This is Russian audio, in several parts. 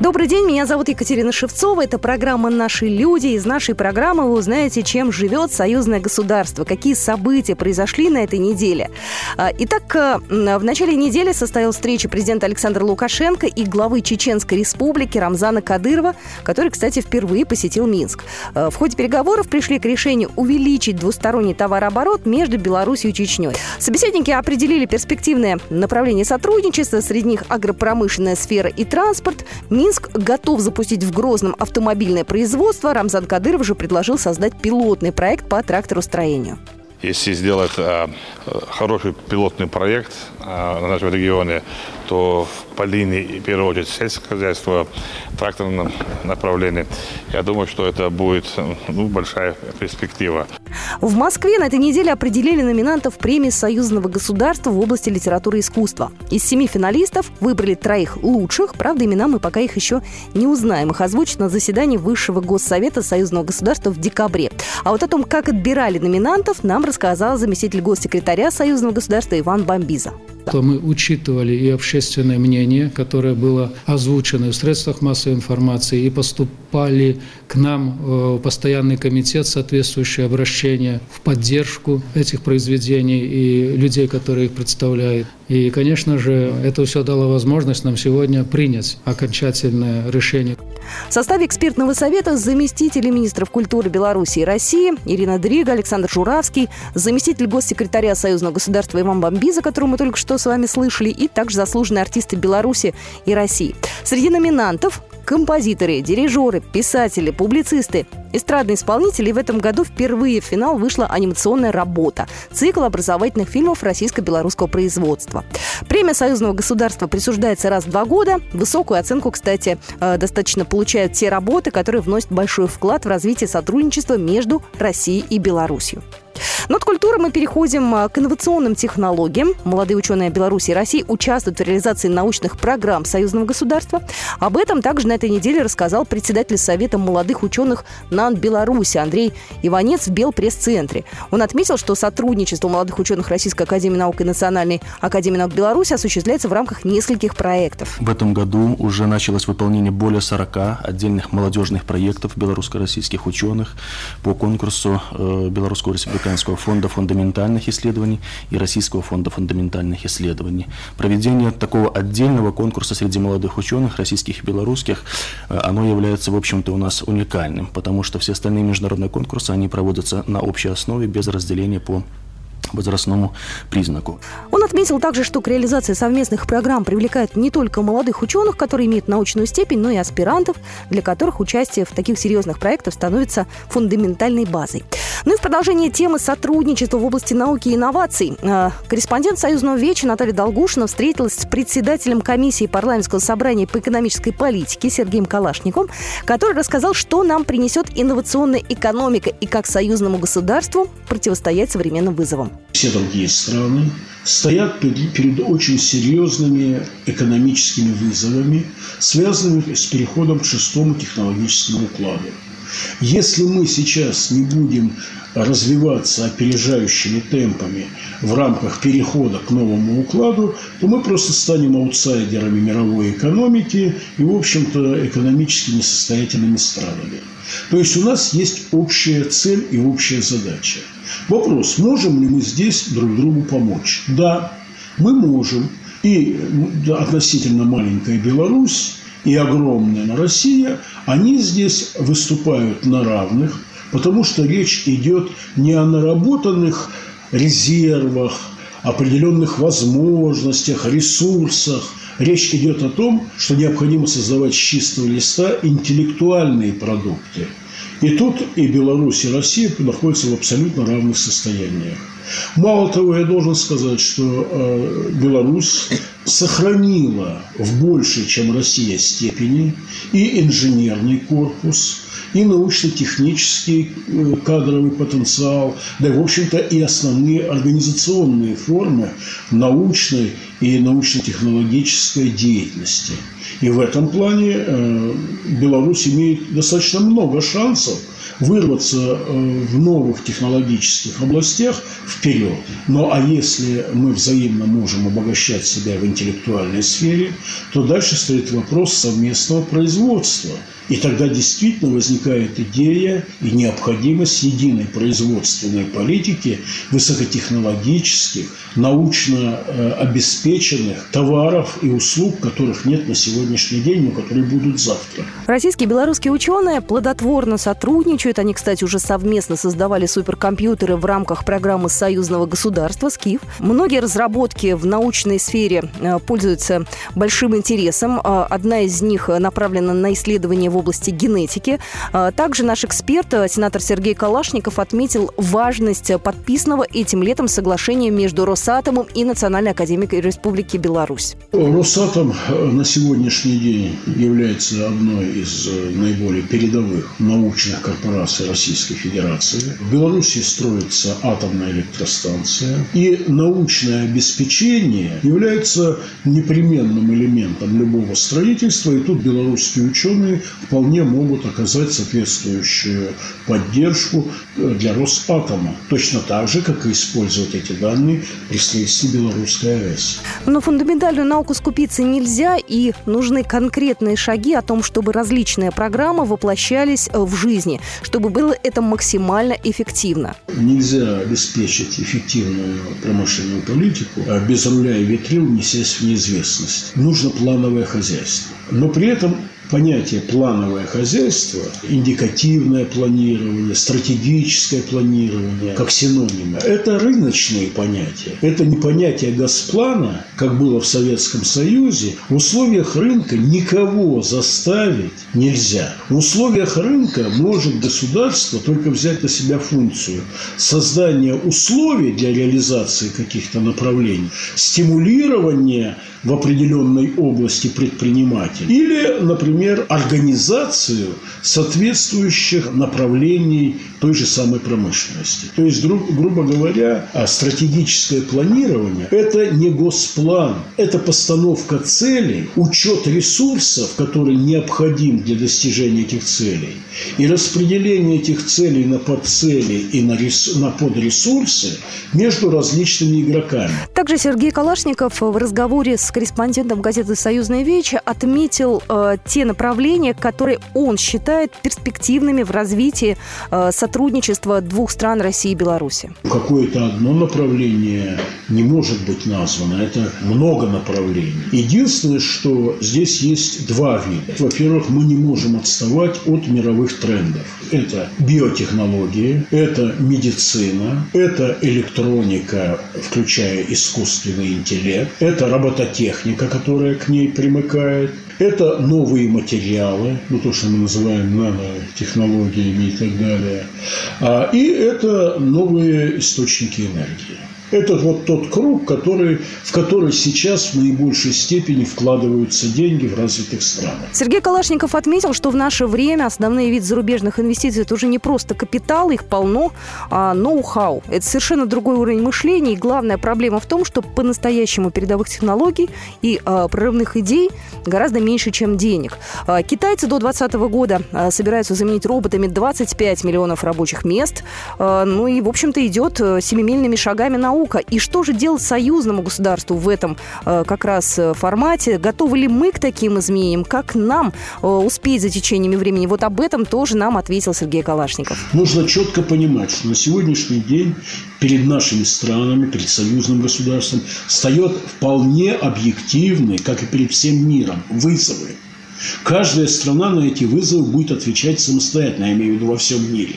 Добрый день, меня зовут Екатерина Шевцова. Это программа «Наши люди». Из нашей программы вы узнаете, чем живет союзное государство, какие события произошли на этой неделе. А, итак, э, в начале недели состоялась встреча президента Александра Лукашенко и главы Чеченской республики Рамзана Кадырова, который, кстати, впервые посетил Минск. Э, в ходе переговоров пришли к решению увеличить двусторонний товарооборот между Беларусью и Чечней. Собеседники определили перспективное направление сотрудничества, среди них агропромышленная сфера и транспорт – Минск готов запустить в Грозном автомобильное производство. Рамзан Кадыров же предложил создать пилотный проект по тракторостроению. Если сделать э, хороший пилотный проект э, на нашем регионе, то по линии, в первую очередь, сельское хозяйство, тракторном направлении, я думаю, что это будет ну, большая перспектива. В Москве на этой неделе определили номинантов премии Союзного государства в области литературы и искусства. Из семи финалистов выбрали троих лучших, правда, имена мы пока их еще не узнаем. Их озвучат на заседании Высшего Госсовета Союзного государства в декабре. А вот о том, как отбирали номинантов, нам рассказал заместитель госсекретаря Союзного государства Иван Бомбиза то мы учитывали и общественное мнение, которое было озвучено в средствах массовой информации, и поступали к нам в постоянный комитет соответствующие обращения в поддержку этих произведений и людей, которые их представляют. И, конечно же, это все дало возможность нам сегодня принять окончательное решение. В составе экспертного совета заместители министров культуры Беларуси и России Ирина Дрига, Александр Журавский, заместитель госсекретаря Союзного государства Иван Бомбиза, которого мы только что с вами слышали, и также заслуженные артисты Беларуси и России. Среди номинантов композиторы, дирижеры, писатели, публицисты, эстрадные исполнители. в этом году впервые в финал вышла анимационная работа – цикл образовательных фильмов российско-белорусского производства. Премия Союзного государства присуждается раз в два года. Высокую оценку, кстати, э, достаточно получают те работы, которые вносят большой вклад в развитие сотрудничества между Россией и Беларусью. Но от культуры мы переходим а, к инновационным технологиям. Молодые ученые Беларуси и России участвуют в реализации научных программ союзного государства. Об этом также на этой неделе рассказал председатель Совета молодых ученых НАН Беларуси Андрей Иванец в Белпресс-центре. Он отметил, что сотрудничество молодых ученых Российской Академии Наук и Национальной Академии Наук Беларуси осуществляется в рамках нескольких проектов. В этом году уже началось выполнение более 40 отдельных молодежных проектов белорусско-российских ученых по конкурсу э, Белорусского республиканского Российского фонда фундаментальных исследований и Российского фонда фундаментальных исследований. Проведение такого отдельного конкурса среди молодых ученых, российских и белорусских, э, оно является, в общем-то, у нас уникальным, потому что все остальные международные конкурсы, они проводятся на общей основе, без разделения по возрастному признаку. Он отметил также, что к реализации совместных программ привлекают не только молодых ученых, которые имеют научную степень, но и аспирантов, для которых участие в таких серьезных проектах становится фундаментальной базой. Ну и в продолжение темы сотрудничества в области науки и инноваций. Э, корреспондент Союзного веча Наталья Долгушина встретилась с председателем комиссии парламентского собрания по экономической политике Сергеем Калашником, который рассказал, что нам принесет инновационная экономика и как союзному государству противостоять современным вызовам все другие страны стоят перед очень серьезными экономическими вызовами, связанными с переходом к шестому технологическому укладу. Если мы сейчас не будем развиваться опережающими темпами в рамках перехода к новому укладу, то мы просто станем аутсайдерами мировой экономики и, в общем-то, экономически несостоятельными странами. То есть у нас есть общая цель и общая задача. Вопрос, можем ли мы здесь друг другу помочь? Да, мы можем. И относительно маленькая Беларусь, и огромная Россия, они здесь выступают на равных, потому что речь идет не о наработанных резервах, определенных возможностях, ресурсах. Речь идет о том, что необходимо создавать с чистого листа интеллектуальные продукты – и тут и Беларусь, и Россия находятся в абсолютно равных состояниях. Мало того, я должен сказать, что э, Беларусь сохранила в большей, чем Россия, степени и инженерный корпус, и научно-технический э, кадровый потенциал, да и, в общем-то, и основные организационные формы научной и научно-технологической деятельности – и в этом плане э, Беларусь имеет достаточно много шансов вырваться э, в новых технологических областях вперед. Ну а если мы взаимно можем обогащать себя в интеллектуальной сфере, то дальше стоит вопрос совместного производства – и тогда действительно возникает идея и необходимость единой производственной политики высокотехнологических, научно э, обеспеченных товаров и услуг, которых нет на сегодняшний день, но которые будут завтра. Российские и белорусские ученые плодотворно сотрудничают. Они, кстати, уже совместно создавали суперкомпьютеры в рамках программы союзного государства «СКИФ». Многие разработки в научной сфере э, пользуются большим интересом. Э, одна из них направлена на исследование в области генетики. А, также наш эксперт, э, сенатор Сергей Калашников, отметил важность подписанного этим летом соглашения между Росатомом и Национальной академией Республики Беларусь. Росатом э, на сегодняшний день является одной из э, наиболее передовых научных корпораций Российской Федерации. В Беларуси строится атомная электростанция. И научное обеспечение является непременным элементом любого строительства. И тут белорусские ученые вполне могут оказать соответствующую поддержку э, для Росатома. Точно так же, как и использовать эти данные при строительстве Белорусской АЭС. Но фундаментальную науку скупиться нельзя, и нужны конкретные шаги о том, чтобы различные программы воплощались э, в жизни, чтобы было это максимально эффективно. Нельзя обеспечить эффективную промышленную политику а без руля и ветрил, несясь в неизвестность. Нужно плановое хозяйство. Но при этом понятие плановое хозяйство, индикативное планирование, стратегическое планирование, как синонимы, это рыночные понятия. Это не понятие Госплана, как было в Советском Союзе. В условиях рынка никого заставить нельзя. В условиях рынка может государство только взять на себя функцию создания условий для реализации каких-то направлений, стимулирования в определенной области предпринимателей. Или, например, организацию соответствующих направлений той же самой промышленности. То есть, гру- грубо говоря, а стратегическое планирование – это не госплан, это постановка целей, учет ресурсов, которые необходим для достижения этих целей, и распределение этих целей на подцели и на, рес- на подресурсы между различными игроками. Также Сергей Калашников в разговоре с корреспондентом газеты «Союзная вечь» отметил э, те направления, которые он считает перспективными в развитии э, сотрудничества двух стран России и Беларуси. Какое-то одно направление не может быть названо. Это много направлений. Единственное, что здесь есть два вида. Во-первых, мы не можем отставать от мировых трендов. Это биотехнологии, это медицина, это электроника, включая искусственный интеллект, это робототехника, которая к ней примыкает, это новые материалы, ну то, что мы называем нанотехнологиями и так далее. А, и это новые источники энергии. Это вот тот круг, который, в который сейчас в наибольшей степени вкладываются деньги в развитых странах. Сергей Калашников отметил, что в наше время основные виды зарубежных инвестиций – это уже не просто капитал, их полно, а ноу-хау. Это совершенно другой уровень мышления, и главная проблема в том, что по-настоящему передовых технологий и а, прорывных идей гораздо меньше, чем денег. А, китайцы до 2020 года а, собираются заменить роботами 25 миллионов рабочих мест. А, ну и, в общем-то, идет а, семимильными шагами наука. И что же делать союзному государству в этом а, как раз а, формате? Готовы ли мы к таким изменениям? Как нам а, успеть за течениями времени? Вот об этом тоже нам ответил Сергей Калашников. Нужно четко понимать, что на сегодняшний день перед нашими странами, перед союзным государством встает вполне объективный, как и перед всем миром, вызовы. Каждая страна на эти вызовы будет отвечать самостоятельно, я имею в виду во всем мире.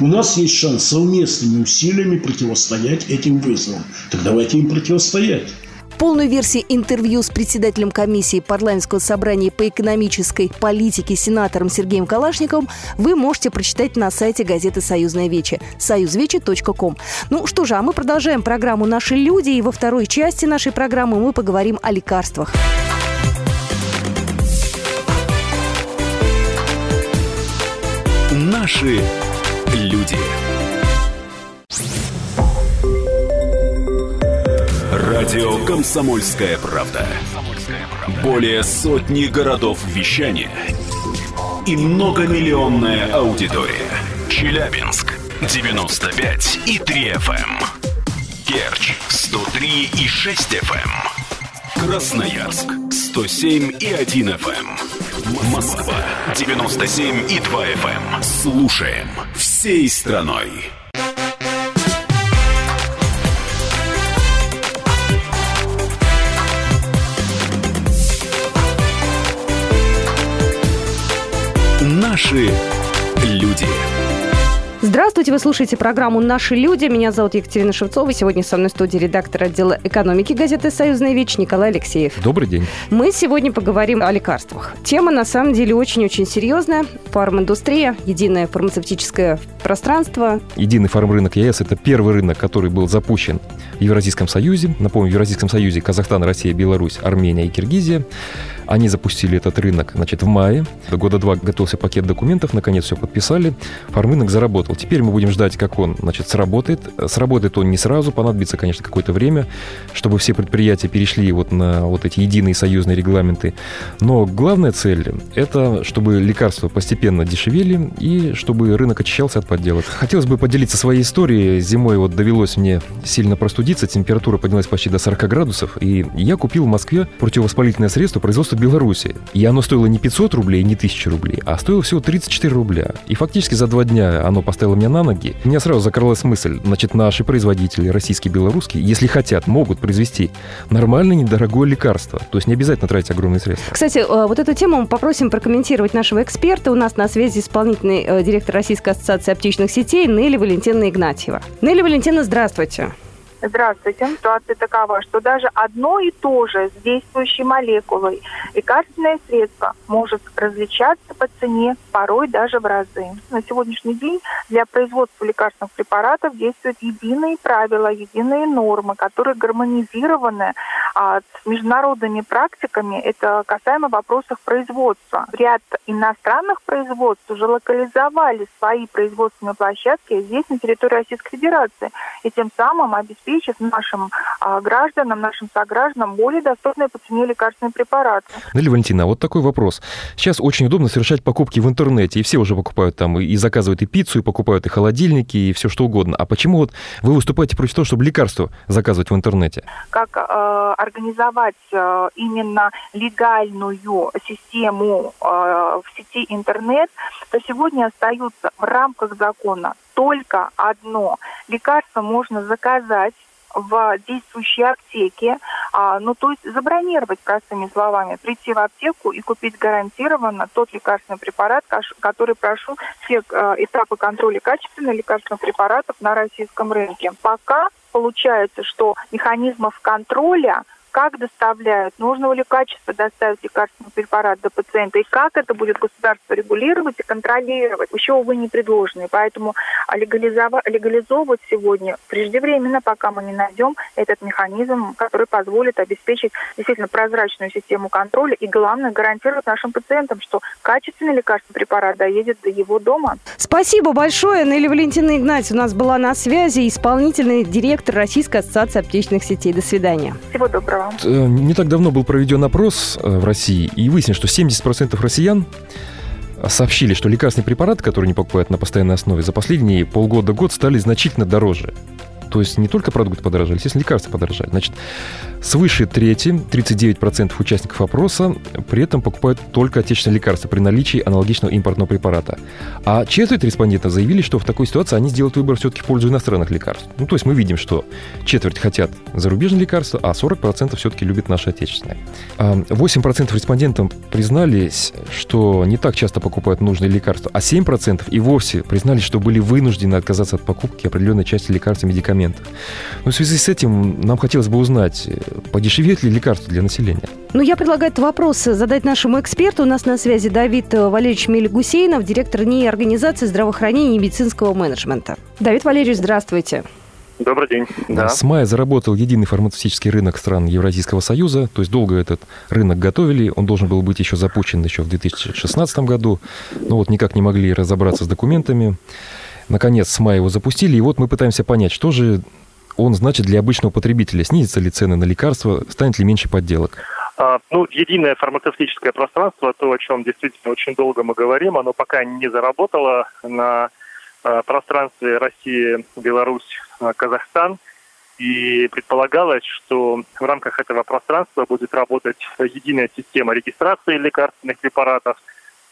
У нас есть шанс совместными усилиями противостоять этим вызовам. Так давайте им противостоять. Полную версию интервью с председателем комиссии парламентского собрания по экономической политике сенатором Сергеем Калашниковым вы можете прочитать на сайте газеты «Союзная Вече» союзвече.ком. Ну что же, а мы продолжаем программу «Наши люди», и во второй части нашей программы мы поговорим о лекарствах. Наши люди. Радио «Комсомольская правда». Более сотни городов вещания и многомиллионная аудитория. Челябинск 95 и 3 FM. Керч 103 и 6 FM. Красноярск 107 и 1 FM. Москва 97 и 2 FM. Слушаем всей страной. Наши люди. Здравствуйте, вы слушаете программу «Наши люди». Меня зовут Екатерина Шевцова. Сегодня со мной в студии редактор отдела экономики газеты «Союзная вещь» Николай Алексеев. Добрый день. Мы сегодня поговорим о лекарствах. Тема, на самом деле, очень-очень серьезная. Фарминдустрия, единое фармацевтическое пространство. Единый фармрынок ЕС – это первый рынок, который был запущен в Евразийском Союзе. Напомню, в Евразийском Союзе Казахстан, Россия, Беларусь, Армения и Киргизия. Они запустили этот рынок значит, в мае. До года два готовился пакет документов, наконец все подписали. Фармрынок заработал. Теперь мы будем ждать, как он значит, сработает. Сработает он не сразу, понадобится, конечно, какое-то время, чтобы все предприятия перешли вот на вот эти единые союзные регламенты. Но главная цель – это чтобы лекарства постепенно дешевели и чтобы рынок очищался от подделок. Хотелось бы поделиться своей историей. Зимой вот довелось мне сильно простудиться, температура поднялась почти до 40 градусов, и я купил в Москве противовоспалительное средство производства в Беларуси. И оно стоило не 500 рублей, не 1000 рублей, а стоило всего 34 рубля. И фактически за два дня оно поставило меня на ноги. У меня сразу закралась мысль, значит, наши производители, российские, белорусские, если хотят, могут произвести нормальное, недорогое лекарство. То есть не обязательно тратить огромные средства. Кстати, э, вот эту тему мы попросим прокомментировать нашего эксперта. У нас на связи исполнительный э, директор Российской ассоциации аптечных сетей Нелли Валентина Игнатьева. Нелли Валентина, здравствуйте. Здравствуйте. Ситуация такова, что даже одно и то же с действующей молекулой лекарственное средство может различаться по цене порой даже в разы. На сегодняшний день для производства лекарственных препаратов действуют единые правила, единые нормы, которые гармонизированы а, с международными практиками. Это касаемо вопросов производства. Ряд иностранных производств уже локализовали свои производственные площадки здесь, на территории Российской Федерации, и тем самым обеспечивают обеспечит нашим а, гражданам, нашим согражданам более доступные по цене лекарственные препараты. Нелли Валентина, а вот такой вопрос. Сейчас очень удобно совершать покупки в интернете, и все уже покупают там, и заказывают и пиццу, и покупают и холодильники, и все что угодно. А почему вот вы выступаете против того, чтобы лекарства заказывать в интернете? Как э, организовать э, именно легальную систему э, в сети интернет, то сегодня остаются в рамках закона только одно. Лекарство можно заказать в действующей аптеке, а, ну то есть забронировать простыми словами, прийти в аптеку и купить гарантированно тот лекарственный препарат, который прошел все э, этапы контроля качественных лекарственных препаратов на российском рынке. Пока получается, что механизмов контроля как доставляют, нужного ли качества доставить лекарственный препарат до пациента, и как это будет государство регулировать и контролировать, еще, увы, не предложены. Поэтому легализовывать сегодня преждевременно, пока мы не найдем этот механизм, который позволит обеспечить действительно прозрачную систему контроля и, главное, гарантировать нашим пациентам, что качественный лекарственный препарат доедет до его дома. Спасибо большое. Нелли Валентина Игнатьевна у нас была на связи, исполнительный директор Российской ассоциации аптечных сетей. До свидания. Всего доброго. Э, не так давно был проведен опрос э, в России, и выяснилось, что 70% россиян сообщили, что лекарственные препараты, которые они покупают на постоянной основе, за последние полгода-год стали значительно дороже. То есть не только продукты подорожали, естественно, лекарства подорожали. Значит, свыше трети, 39% участников опроса, при этом покупают только отечественные лекарства при наличии аналогичного импортного препарата. А четверть респондентов заявили, что в такой ситуации они сделают выбор все-таки в пользу иностранных лекарств. Ну, то есть мы видим, что четверть хотят зарубежные лекарства, а 40% все-таки любят наши отечественные. 8% респондентов признались, что не так часто покупают нужные лекарства, а 7% и вовсе признались, что были вынуждены отказаться от покупки определенной части лекарств и медикаментов медикаментов. Но в связи с этим нам хотелось бы узнать, подешевеет ли лекарства для населения? Ну, я предлагаю этот вопрос задать нашему эксперту. У нас на связи Давид Валерьевич Мельгусейнов, директор НИИ организации здравоохранения и медицинского менеджмента. Давид Валерьевич, здравствуйте. Добрый день. Да. С мая заработал единый фармацевтический рынок стран Евразийского союза. То есть долго этот рынок готовили. Он должен был быть еще запущен еще в 2016 году. Но вот никак не могли разобраться с документами. Наконец, с мая его запустили, и вот мы пытаемся понять, что же он значит для обычного потребителя. Снизятся ли цены на лекарства, станет ли меньше подделок? А, ну, единое фармацевтическое пространство, то, о чем действительно очень долго мы говорим, оно пока не заработало на пространстве Россия, Беларусь, Казахстан. И предполагалось, что в рамках этого пространства будет работать единая система регистрации лекарственных препаратов,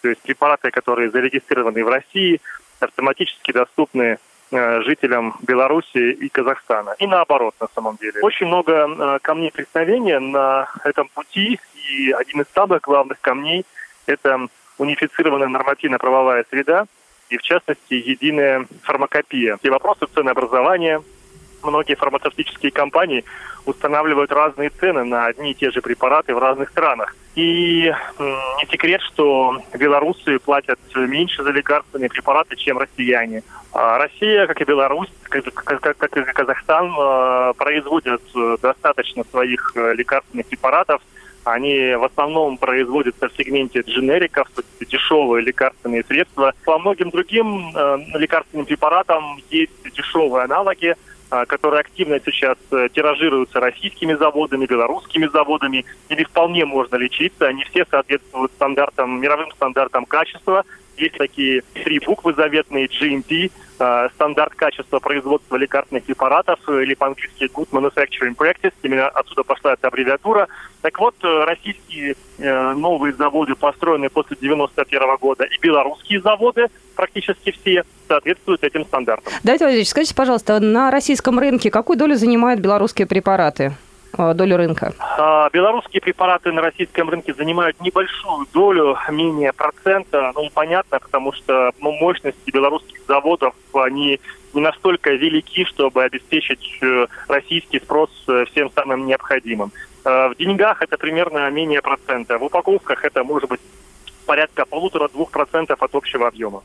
то есть препараты, которые зарегистрированы в России, автоматически доступны Э, жителям Беларуси и Казахстана. И наоборот, на самом деле. Очень много э, камней преткновения на этом пути, и один из самых главных камней – это унифицированная нормативно-правовая среда, и в частности единая фармакопия. И вопросы ценообразования – многие фармацевтические компании устанавливают разные цены на одни и те же препараты в разных странах. И не секрет, что белорусы платят меньше за лекарственные препараты, чем россияне. А Россия, как и Беларусь, как, и Казахстан, э, производят э, достаточно своих э, лекарственных препаратов. Они в основном производятся в сегменте дженериков, то есть дешевые лекарственные средства. По многим другим лекарственным препаратам есть дешевые аналоги, а, которые активно сейчас э, тиражируются российскими заводами, белорусскими заводами, или вполне можно лечиться. Они все соответствуют стандартам, мировым стандартам качества. Есть такие три буквы заветные GMP, э, стандарт качества производства лекарственных препаратов, или по-английски Good Manufacturing Practice, именно отсюда пошла эта аббревиатура. Так вот, э, российские новые заводы, построенные после 91 года, и белорусские заводы, практически все, соответствуют этим стандартам. Давид Владимирович, скажите, пожалуйста, на российском рынке какую долю занимают белорусские препараты? Долю рынка? А, белорусские препараты на российском рынке занимают небольшую долю, менее процента. Ну, понятно, потому что ну, мощности белорусских заводов, они не настолько велики, чтобы обеспечить э, российский спрос э, всем самым необходимым. Э, в деньгах это примерно менее процента. В упаковках это может быть порядка полутора-двух процентов от общего объема.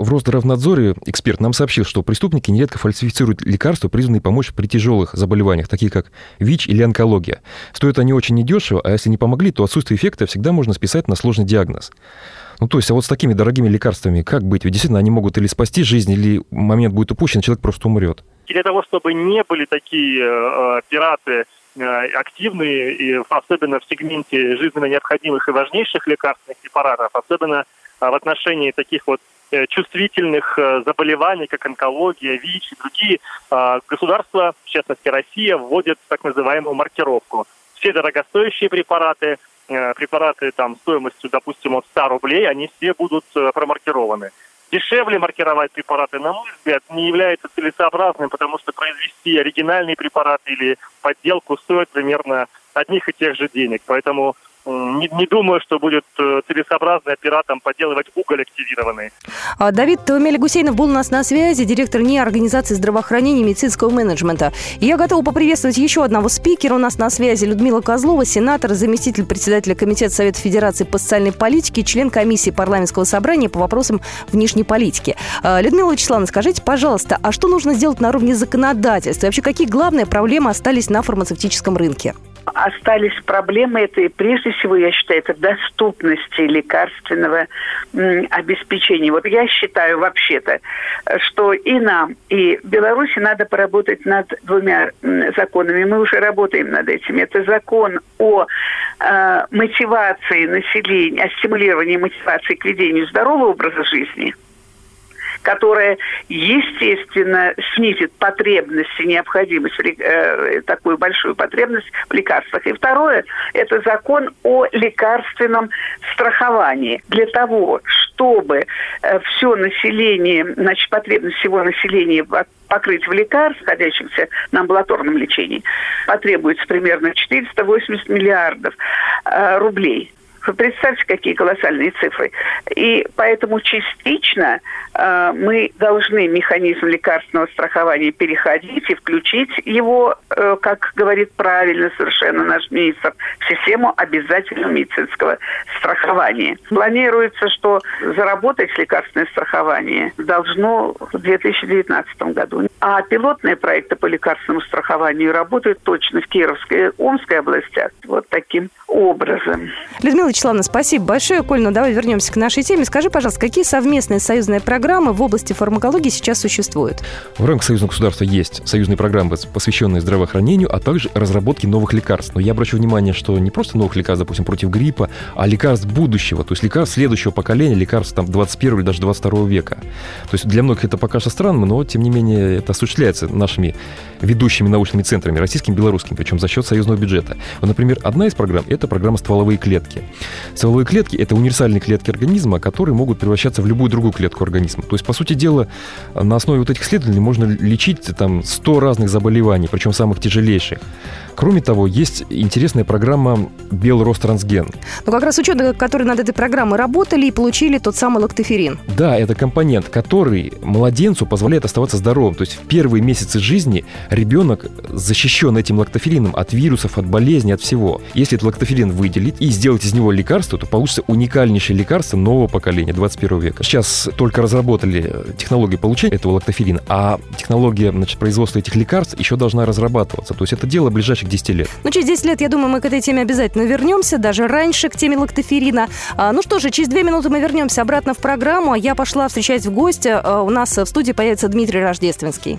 В Росздравнадзоре эксперт нам сообщил, что преступники нередко фальсифицируют лекарства, призванные помочь при тяжелых заболеваниях, такие как ВИЧ или онкология. Стоят они очень недешево, а если не помогли, то отсутствие эффекта всегда можно списать на сложный диагноз. Ну, то есть, а вот с такими дорогими лекарствами как быть? Ведь действительно они могут или спасти жизнь, или момент будет упущен, человек просто умрет. Для того, чтобы не были такие э, пираты э, активные, и особенно в сегменте жизненно необходимых и важнейших лекарственных препаратов, особенно э, в отношении таких вот чувствительных э, заболеваний, как онкология, ВИЧ и другие, а, государства, в частности Россия, вводят так называемую маркировку. Все дорогостоящие препараты, э, препараты там стоимостью, допустим, от 100 рублей, они все будут промаркированы. Дешевле маркировать препараты, на мой взгляд, не является целесообразным, потому что произвести оригинальный препарат или подделку стоит примерно одних и тех же денег. Поэтому не, не думаю, что будет э, целесообразно операторам подделывать уголь активированный. А, Давид Мелигусейнов был у нас на связи, директор НИИ Организации здравоохранения и медицинского менеджмента. я готова поприветствовать еще одного спикера у нас на связи. Людмила Козлова, сенатор, заместитель председателя Комитета Совета Федерации по социальной политике, член комиссии парламентского собрания по вопросам внешней политики. А, Людмила Вячеславовна, скажите, пожалуйста, а что нужно сделать на уровне законодательства? И вообще, какие главные проблемы остались на фармацевтическом рынке? Остались проблемы, это и прежде всего, я считаю, это доступности лекарственного обеспечения. Вот я считаю вообще-то, что и нам, и Беларуси надо поработать над двумя законами. Мы уже работаем над этим. Это закон о э, мотивации населения, о стимулировании мотивации к ведению здорового образа жизни – которая, естественно, снизит потребность и необходимость, э, такую большую потребность в лекарствах. И второе, это закон о лекарственном страховании. Для того, чтобы э, все население, значит, потребность всего населения покрыть в лекарствах, находящихся на амбулаторном лечении, потребуется примерно 480 миллиардов э, рублей. Вы представьте, какие колоссальные цифры. И поэтому частично э, мы должны механизм лекарственного страхования переходить и включить его, э, как говорит правильно совершенно наш министр, в систему обязательного медицинского страхования. Планируется, что заработать лекарственное страхование должно в 2019 году. А пилотные проекты по лекарственному страхованию работают точно в Кировской и Омской областях. Вот таким образом. Людмила Вячеславовна, спасибо большое. Коль, ну давай вернемся к нашей теме. Скажи, пожалуйста, какие совместные союзные программы в области фармакологии сейчас существуют? В рамках союзного государства есть союзные программы, посвященные здравоохранению, а также разработке новых лекарств. Но я обращу внимание, что не просто новых лекарств, допустим, против гриппа, а лекарств будущего, то есть лекарств следующего поколения, лекарств там 21 или даже 22 века. То есть для многих это пока что странно, но тем не менее это осуществляется нашими ведущими научными центрами, российским, белорусским, причем за счет союзного бюджета. Вот, например, одна из программ – это программа «Стволовые клетки». Стволовые клетки – это универсальные клетки организма, которые могут превращаться в любую другую клетку организма. То есть, по сути дела, на основе вот этих исследований можно лечить там 100 разных заболеваний, причем самых тяжелейших. Кроме того, есть интересная программа «Белространсген». Ну, как раз ученые, которые над этой программой работали и получили тот самый лактоферин. Да, это компонент, который младенцу позволяет оставаться здоровым. То есть в первые месяцы жизни ребенок защищен этим лактоферином от вирусов, от болезней, от всего. Если этот лактоферин выделить и сделать из него лекарство, то получится уникальнейшее лекарство нового поколения, 21 века. Сейчас только разработали технологию получения этого лактоферина, а технология значит, производства этих лекарств еще должна разрабатываться. То есть это дело ближайших 10 лет. Ну, через 10 лет, я думаю, мы к этой теме обязательно вернемся, даже раньше к теме лактоферина. А, ну что же, через две минуты мы вернемся обратно в программу. Я пошла встречать в гости. А, у нас в студии появится Дмитрий Рождественский.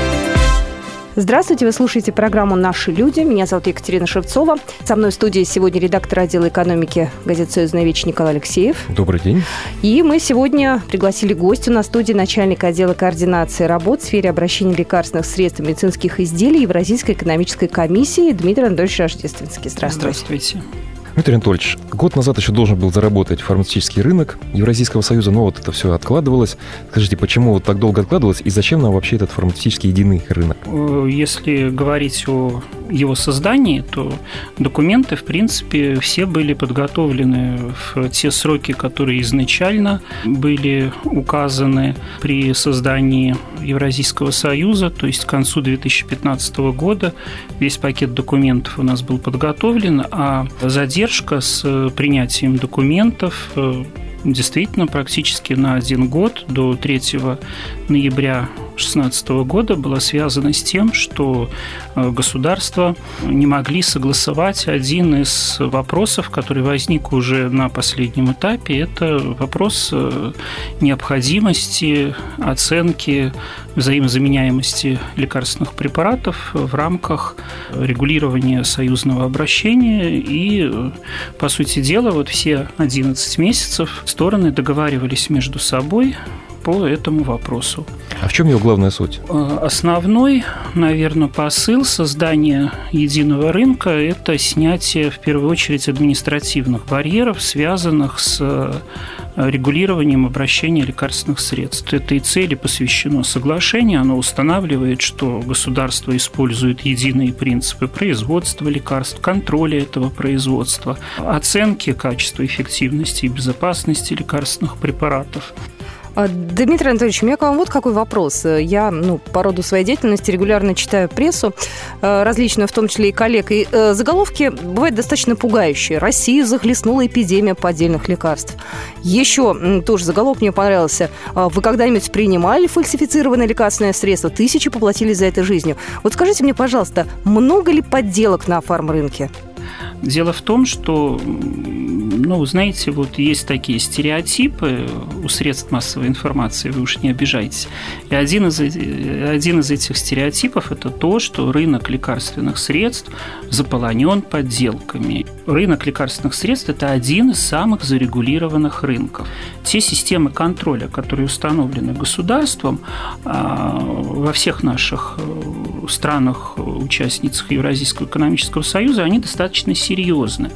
Здравствуйте, вы слушаете программу «Наши люди». Меня зовут Екатерина Шевцова. Со мной в студии сегодня редактор отдела экономики газеты «Союзная вечь» Николай Алексеев. Добрый день. И мы сегодня пригласили гостя на студии начальника отдела координации работ в сфере обращения лекарственных средств и медицинских изделий Евразийской экономической комиссии Дмитрий Анатольевич Рождественский. Здравствуйте. Здравствуйте. Дмитрий Анатольевич, год назад еще должен был заработать фармацевтический рынок Евразийского союза, но вот это все откладывалось. Скажите, почему вот так долго откладывалось и зачем нам вообще этот фармацевтический единый рынок? Э, если говорить о его создании, то документы, в принципе, все были подготовлены в те сроки, которые изначально были указаны при создании Евразийского союза, то есть к концу 2015 года весь пакет документов у нас был подготовлен, а задержка с принятием документов э, действительно практически на один год до 3 ноября 2016 года была связана с тем, что э, государства не могли согласовать один из вопросов, который возник уже на последнем этапе. Это вопрос э, необходимости оценки взаимозаменяемости лекарственных препаратов в рамках регулирования союзного обращения. И, э, по сути дела, вот все 11 месяцев стороны договаривались между собой по этому вопросу. А в чем его главная суть? Э, основной, наверное, посыл создания единого рынка – это снятие, в первую очередь, административных барьеров, связанных с э, регулированием обращения лекарственных средств. Этой цели посвящено соглашение. Оно устанавливает, что государство использует единые принципы производства лекарств, контроля этого производства, оценки качества, эффективности и безопасности лекарственных препаратов. А, Дмитрий Анатольевич, у меня к вам вот какой вопрос. Я ну, по роду своей деятельности регулярно читаю прессу, э, различную, в том числе и коллег, и э, заголовки бывают достаточно пугающие. Россию захлестнула эпидемия поддельных лекарств. Еще тоже заголовок мне понравился. «А вы когда-нибудь принимали фальсифицированное лекарственное средство? Тысячи поплатились за это жизнью. Вот скажите мне, пожалуйста, много ли подделок на фармрынке? Дело в том, что ну, знаете, вот есть такие стереотипы у средств массовой информации, вы уж не обижайтесь. И один из, один из этих стереотипов – это то, что рынок лекарственных средств заполонен подделками. Рынок лекарственных средств – это один из самых зарегулированных рынков. Те системы контроля, которые установлены государством, а, во всех наших э, странах участницах Евразийского экономического союза, они достаточно серьезны.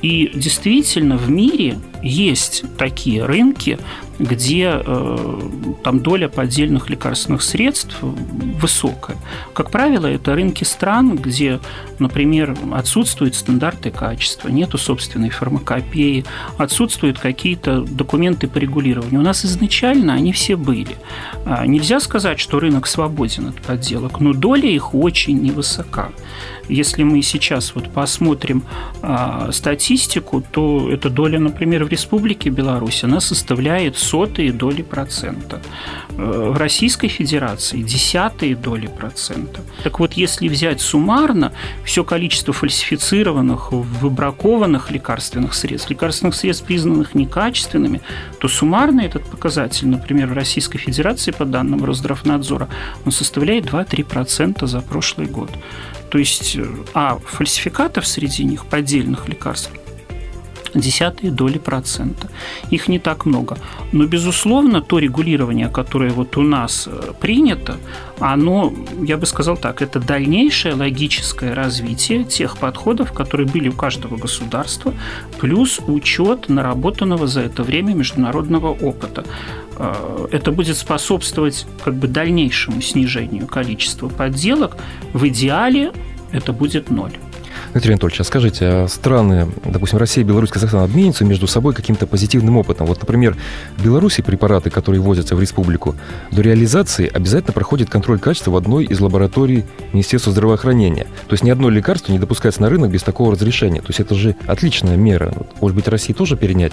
И действительно в мире есть такие рынки, где э, там доля поддельных лекарственных средств высокая. Как правило, это рынки стран, где, например, отсутствуют стандарты качества, нету собственной фармакопеи, отсутствуют какие-то документы по регулированию. У нас изначально они все были. А, нельзя сказать, что рынок свободен от подделок, но доля их очень невысока. Если мы сейчас вот посмотрим а, статистику, то эта доля, например, в Республике Беларусь, она составляет сотые доли процента. Э, в Российской Федерации десятые доли процента. Так вот, если взять суммарно все количество фальсифицированных, выбракованных лекарственных средств, лекарственных средств, признанных некачественными, то суммарно этот показатель, например, в Российской Федерации, по данным Росздравнадзора, он составляет 2-3% за прошлый год. То есть, э, а фальсификатов среди них, поддельных лекарств, десятые доли процента. Их не так много. Но, безусловно, то регулирование, которое вот у нас э, принято, оно, я бы сказал так, это дальнейшее логическое развитие тех подходов, которые были у каждого государства, плюс учет наработанного за это время международного опыта. Э, это будет способствовать как бы дальнейшему снижению количества подделок. В идеале это будет ноль. Дмитрий Анатольевич, а скажите, а страны, допустим, Россия, Беларусь, Казахстан обменятся между собой каким-то позитивным опытом? Вот, например, в Беларуси препараты, которые возятся в республику, до реализации обязательно проходит контроль качества в одной из лабораторий Министерства здравоохранения. То есть ни одно лекарство не допускается на рынок без такого разрешения. То есть это же отличная мера. Может быть, России тоже перенять?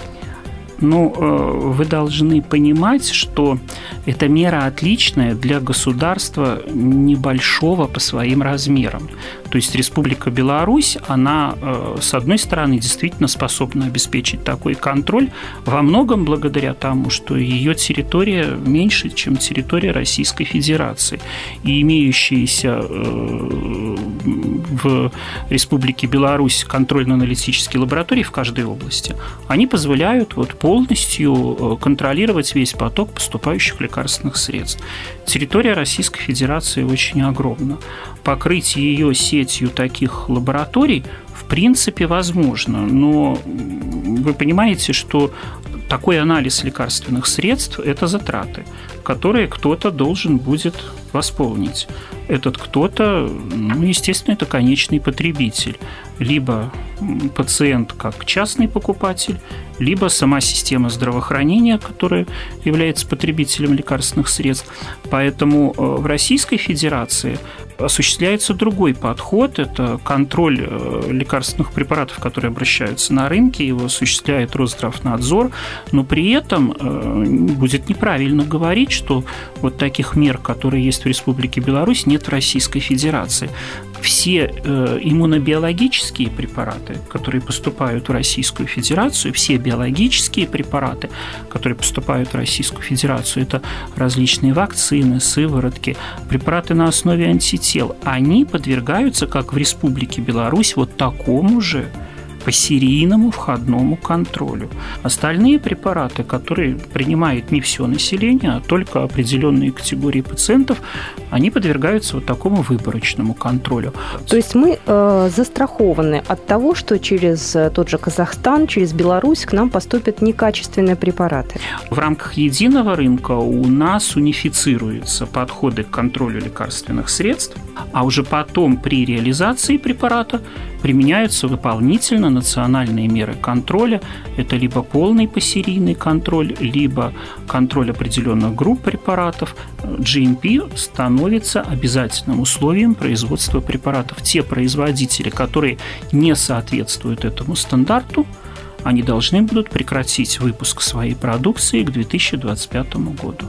Ну, э, вы должны понимать, что эта мера отличная для государства небольшого по своим размерам. То есть Республика Беларусь, она, э, с одной стороны, действительно способна обеспечить такой контроль во многом благодаря тому, что ее территория меньше, чем территория Российской Федерации. И имеющиеся э, в Республике Беларусь контрольно-аналитические лаборатории в каждой области, они позволяют вот полностью э, контролировать весь поток поступающих лекарственных средств. Территория Российской Федерации очень огромна. Покрыть ее сетью таких лабораторий в принципе возможно, но вы понимаете, что такой анализ лекарственных средств – это затраты, которые кто-то должен будет восполнить. Этот кто-то, ну, естественно, это конечный потребитель. Либо пациент как частный покупатель, либо сама система здравоохранения, которая является потребителем лекарственных средств. Поэтому э, в Российской Федерации осуществляется другой подход. Это контроль э, лекарственных препаратов, которые обращаются на рынке. Его осуществляет Росздравнадзор. Но при этом э, будет неправильно говорить, что вот таких мер, которые есть в Республике Беларусь, нет в Российской Федерации. Все э, иммунобиологические препараты, которые поступают в Российскую Федерацию, все биологические препараты, которые поступают в Российскую Федерацию, это различные вакцины, сыворотки, препараты на основе антител, они подвергаются, как в Республике Беларусь, вот такому же по серийному входному контролю. Остальные препараты, которые принимает не все население, а только определенные категории пациентов, они подвергаются вот такому выборочному контролю. То есть мы э, застрахованы от того, что через э, тот же Казахстан, через Беларусь к нам поступят некачественные препараты? В рамках единого рынка у нас унифицируются подходы к контролю лекарственных средств, а уже потом при реализации препарата применяются дополнительно национальные меры контроля. Это либо полный посерийный контроль, либо контроль определенных групп препаратов. GMP становится обязательным условием производства препаратов. Те производители, которые не соответствуют этому стандарту, они должны будут прекратить выпуск своей продукции к 2025 году.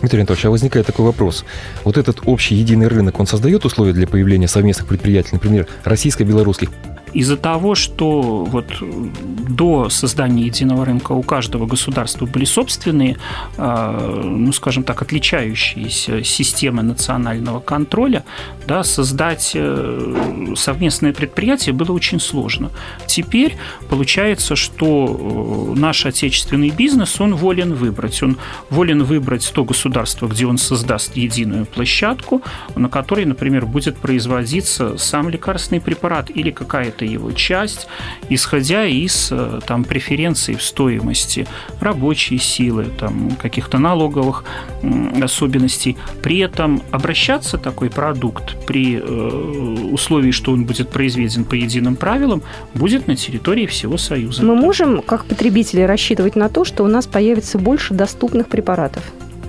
Дмитрий Анатольевич, а возникает такой вопрос. Вот этот общий единый рынок, он создает условия для появления совместных предприятий, например, российско-белорусских Из-за того, что вот до создания единого рынка у каждого государства были собственные, а, ну, скажем так, отличающиеся системы национального контроля, да, создать э, совместное предприятие было очень сложно. Теперь получается, что э, наш отечественный бизнес, он волен выбрать. Он волен выбрать то государство, где он создаст единую площадку, на которой, например, будет производиться сам лекарственный препарат или какая-то его часть, исходя из э, там, преференций в стоимости рабочей силы, там, каких-то налоговых особенностей. При этом обращаться такой продукт при э, условии, что он будет произведен по единым правилам, будет на территории всего Союза. Мы можем, как потребители, рассчитывать на то, что у нас появится больше доступных препаратов?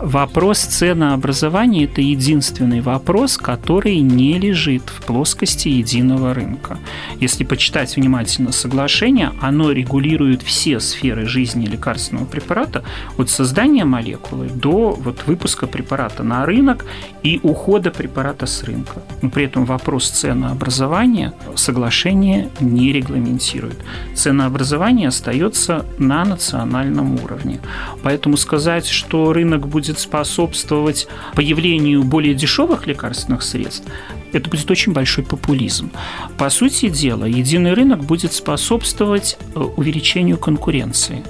Вопрос ценообразования – это единственный вопрос, который не лежит в плоскости единого рынка. Если почитать внимательно соглашение, оно регулирует все сферы жизни лекарственного препарата от создания молекулы до вот, выпуска препарата на рынок и ухода препарата с рынка. Но при этом вопрос ценообразования соглашение не регламентирует. Ценообразование остается на национальном уровне. Поэтому сказать, что рынок будет способствовать появлению более дешевых лекарственных средств, это будет очень большой популизм. По сути дела, единый рынок будет способствовать э, увеличению конкуренции.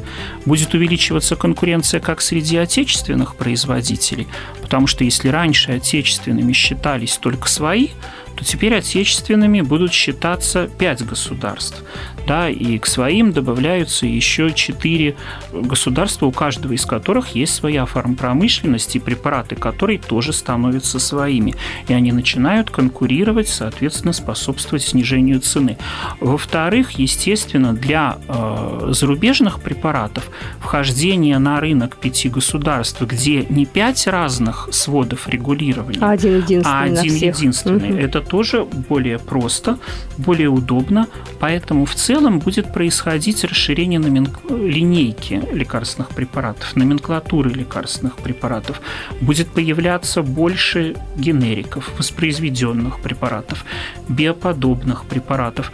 Будет увеличиваться конкуренция как среди отечественных производителей, потому что если раньше отечественными считались только свои, то теперь отечественными будут считаться пять государств. Да, и к своим добавляются еще четыре государства, у каждого из которых есть своя фармпромышленность и препараты, которые тоже становятся своими. И они начинают конкурировать, соответственно, способствовать снижению цены. Во-вторых, естественно, для э, зарубежных препаратов вхождение на рынок пяти государств, где не пять разных сводов регулирования, а один единственный, а один единственный, угу. это тоже более просто, более удобно, поэтому в целом будет происходить расширение номен... линейки лекарственных препаратов, номенклатуры лекарственных препаратов, будет появляться больше генериков, воспроизведенных препаратов, биоподобных препаратов.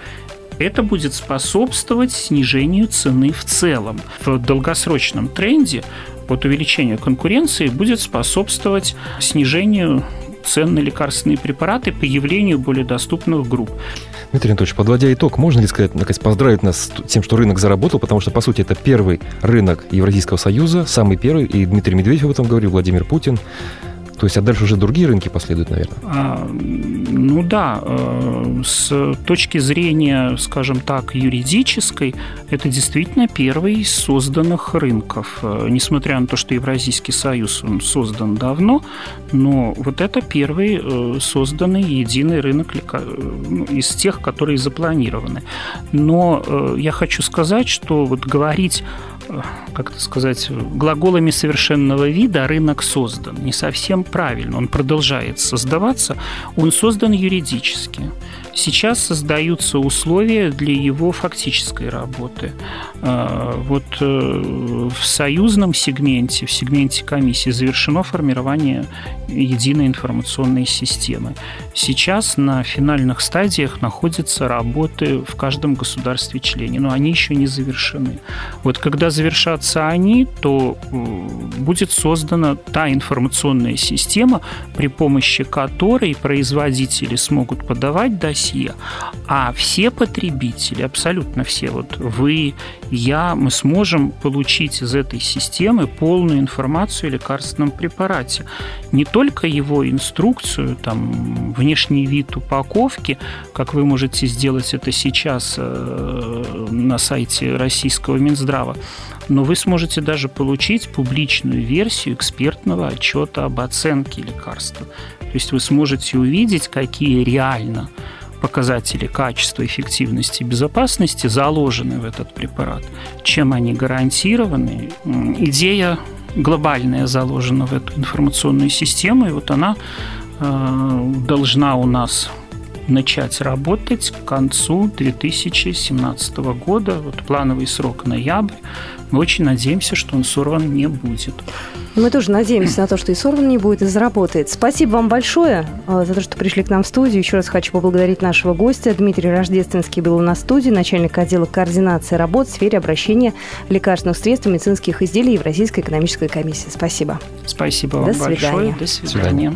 Это будет способствовать снижению цены в целом. В долгосрочном тренде вот увеличение конкуренции будет способствовать снижению цен на лекарственные препараты, появлению более доступных групп. Дмитрий Анатольевич, подводя итог, можно ли сказать, наконец, поздравить нас с тем, что рынок заработал, потому что, по сути, это первый рынок Евразийского союза, самый первый, и Дмитрий Медведев об этом говорил, Владимир Путин. То есть, а дальше уже другие рынки последуют, наверное? А, ну да, э, с точки зрения, скажем так, юридической, это действительно первый из созданных рынков. Э, несмотря на то, что Евразийский союз он создан давно, но вот это первый э, созданный единый рынок ну, из тех, которые запланированы. Но я хочу сказать, что вот говорить как это сказать, глаголами совершенного вида рынок создан. Не совсем правильно. Он продолжает создаваться. Он создан юридически. Сейчас создаются условия для его фактической работы. А, вот э, в союзном сегменте, в сегменте комиссии завершено формирование единой информационной системы. Сейчас на финальных стадиях находятся работы в каждом государстве-члене, но они еще не завершены. Вот когда завершатся они, то э, будет создана та информационная система, при помощи которой производители смогут подавать досье, а все потребители, абсолютно все, вот вы, я, мы сможем получить из этой системы полную информацию о лекарственном препарате. Не только его инструкцию, там, внешний вид упаковки, как вы можете сделать это сейчас э, на сайте российского Минздрава, но вы сможете даже получить публичную версию экспертного отчета об оценке лекарства. То есть вы сможете увидеть, какие реально показатели качества, эффективности безопасности заложены в этот препарат, чем они гарантированы. Идея глобальная заложена в эту информационную систему, и вот она э, должна у нас начать работать к концу 2017 года. Вот плановый срок ноябрь. Мы очень надеемся, что он сорван не будет. Мы тоже надеемся на то, что и сорван не будет, и заработает. Спасибо вам большое э, за то, что пришли к нам в студию. Еще раз хочу поблагодарить нашего гостя. Дмитрий Рождественский был у нас в студии, начальник отдела координации работ в сфере обращения лекарственных средств и медицинских изделий Евразийской экономической комиссии. Спасибо. Спасибо вам До свидания. большое. До свидания.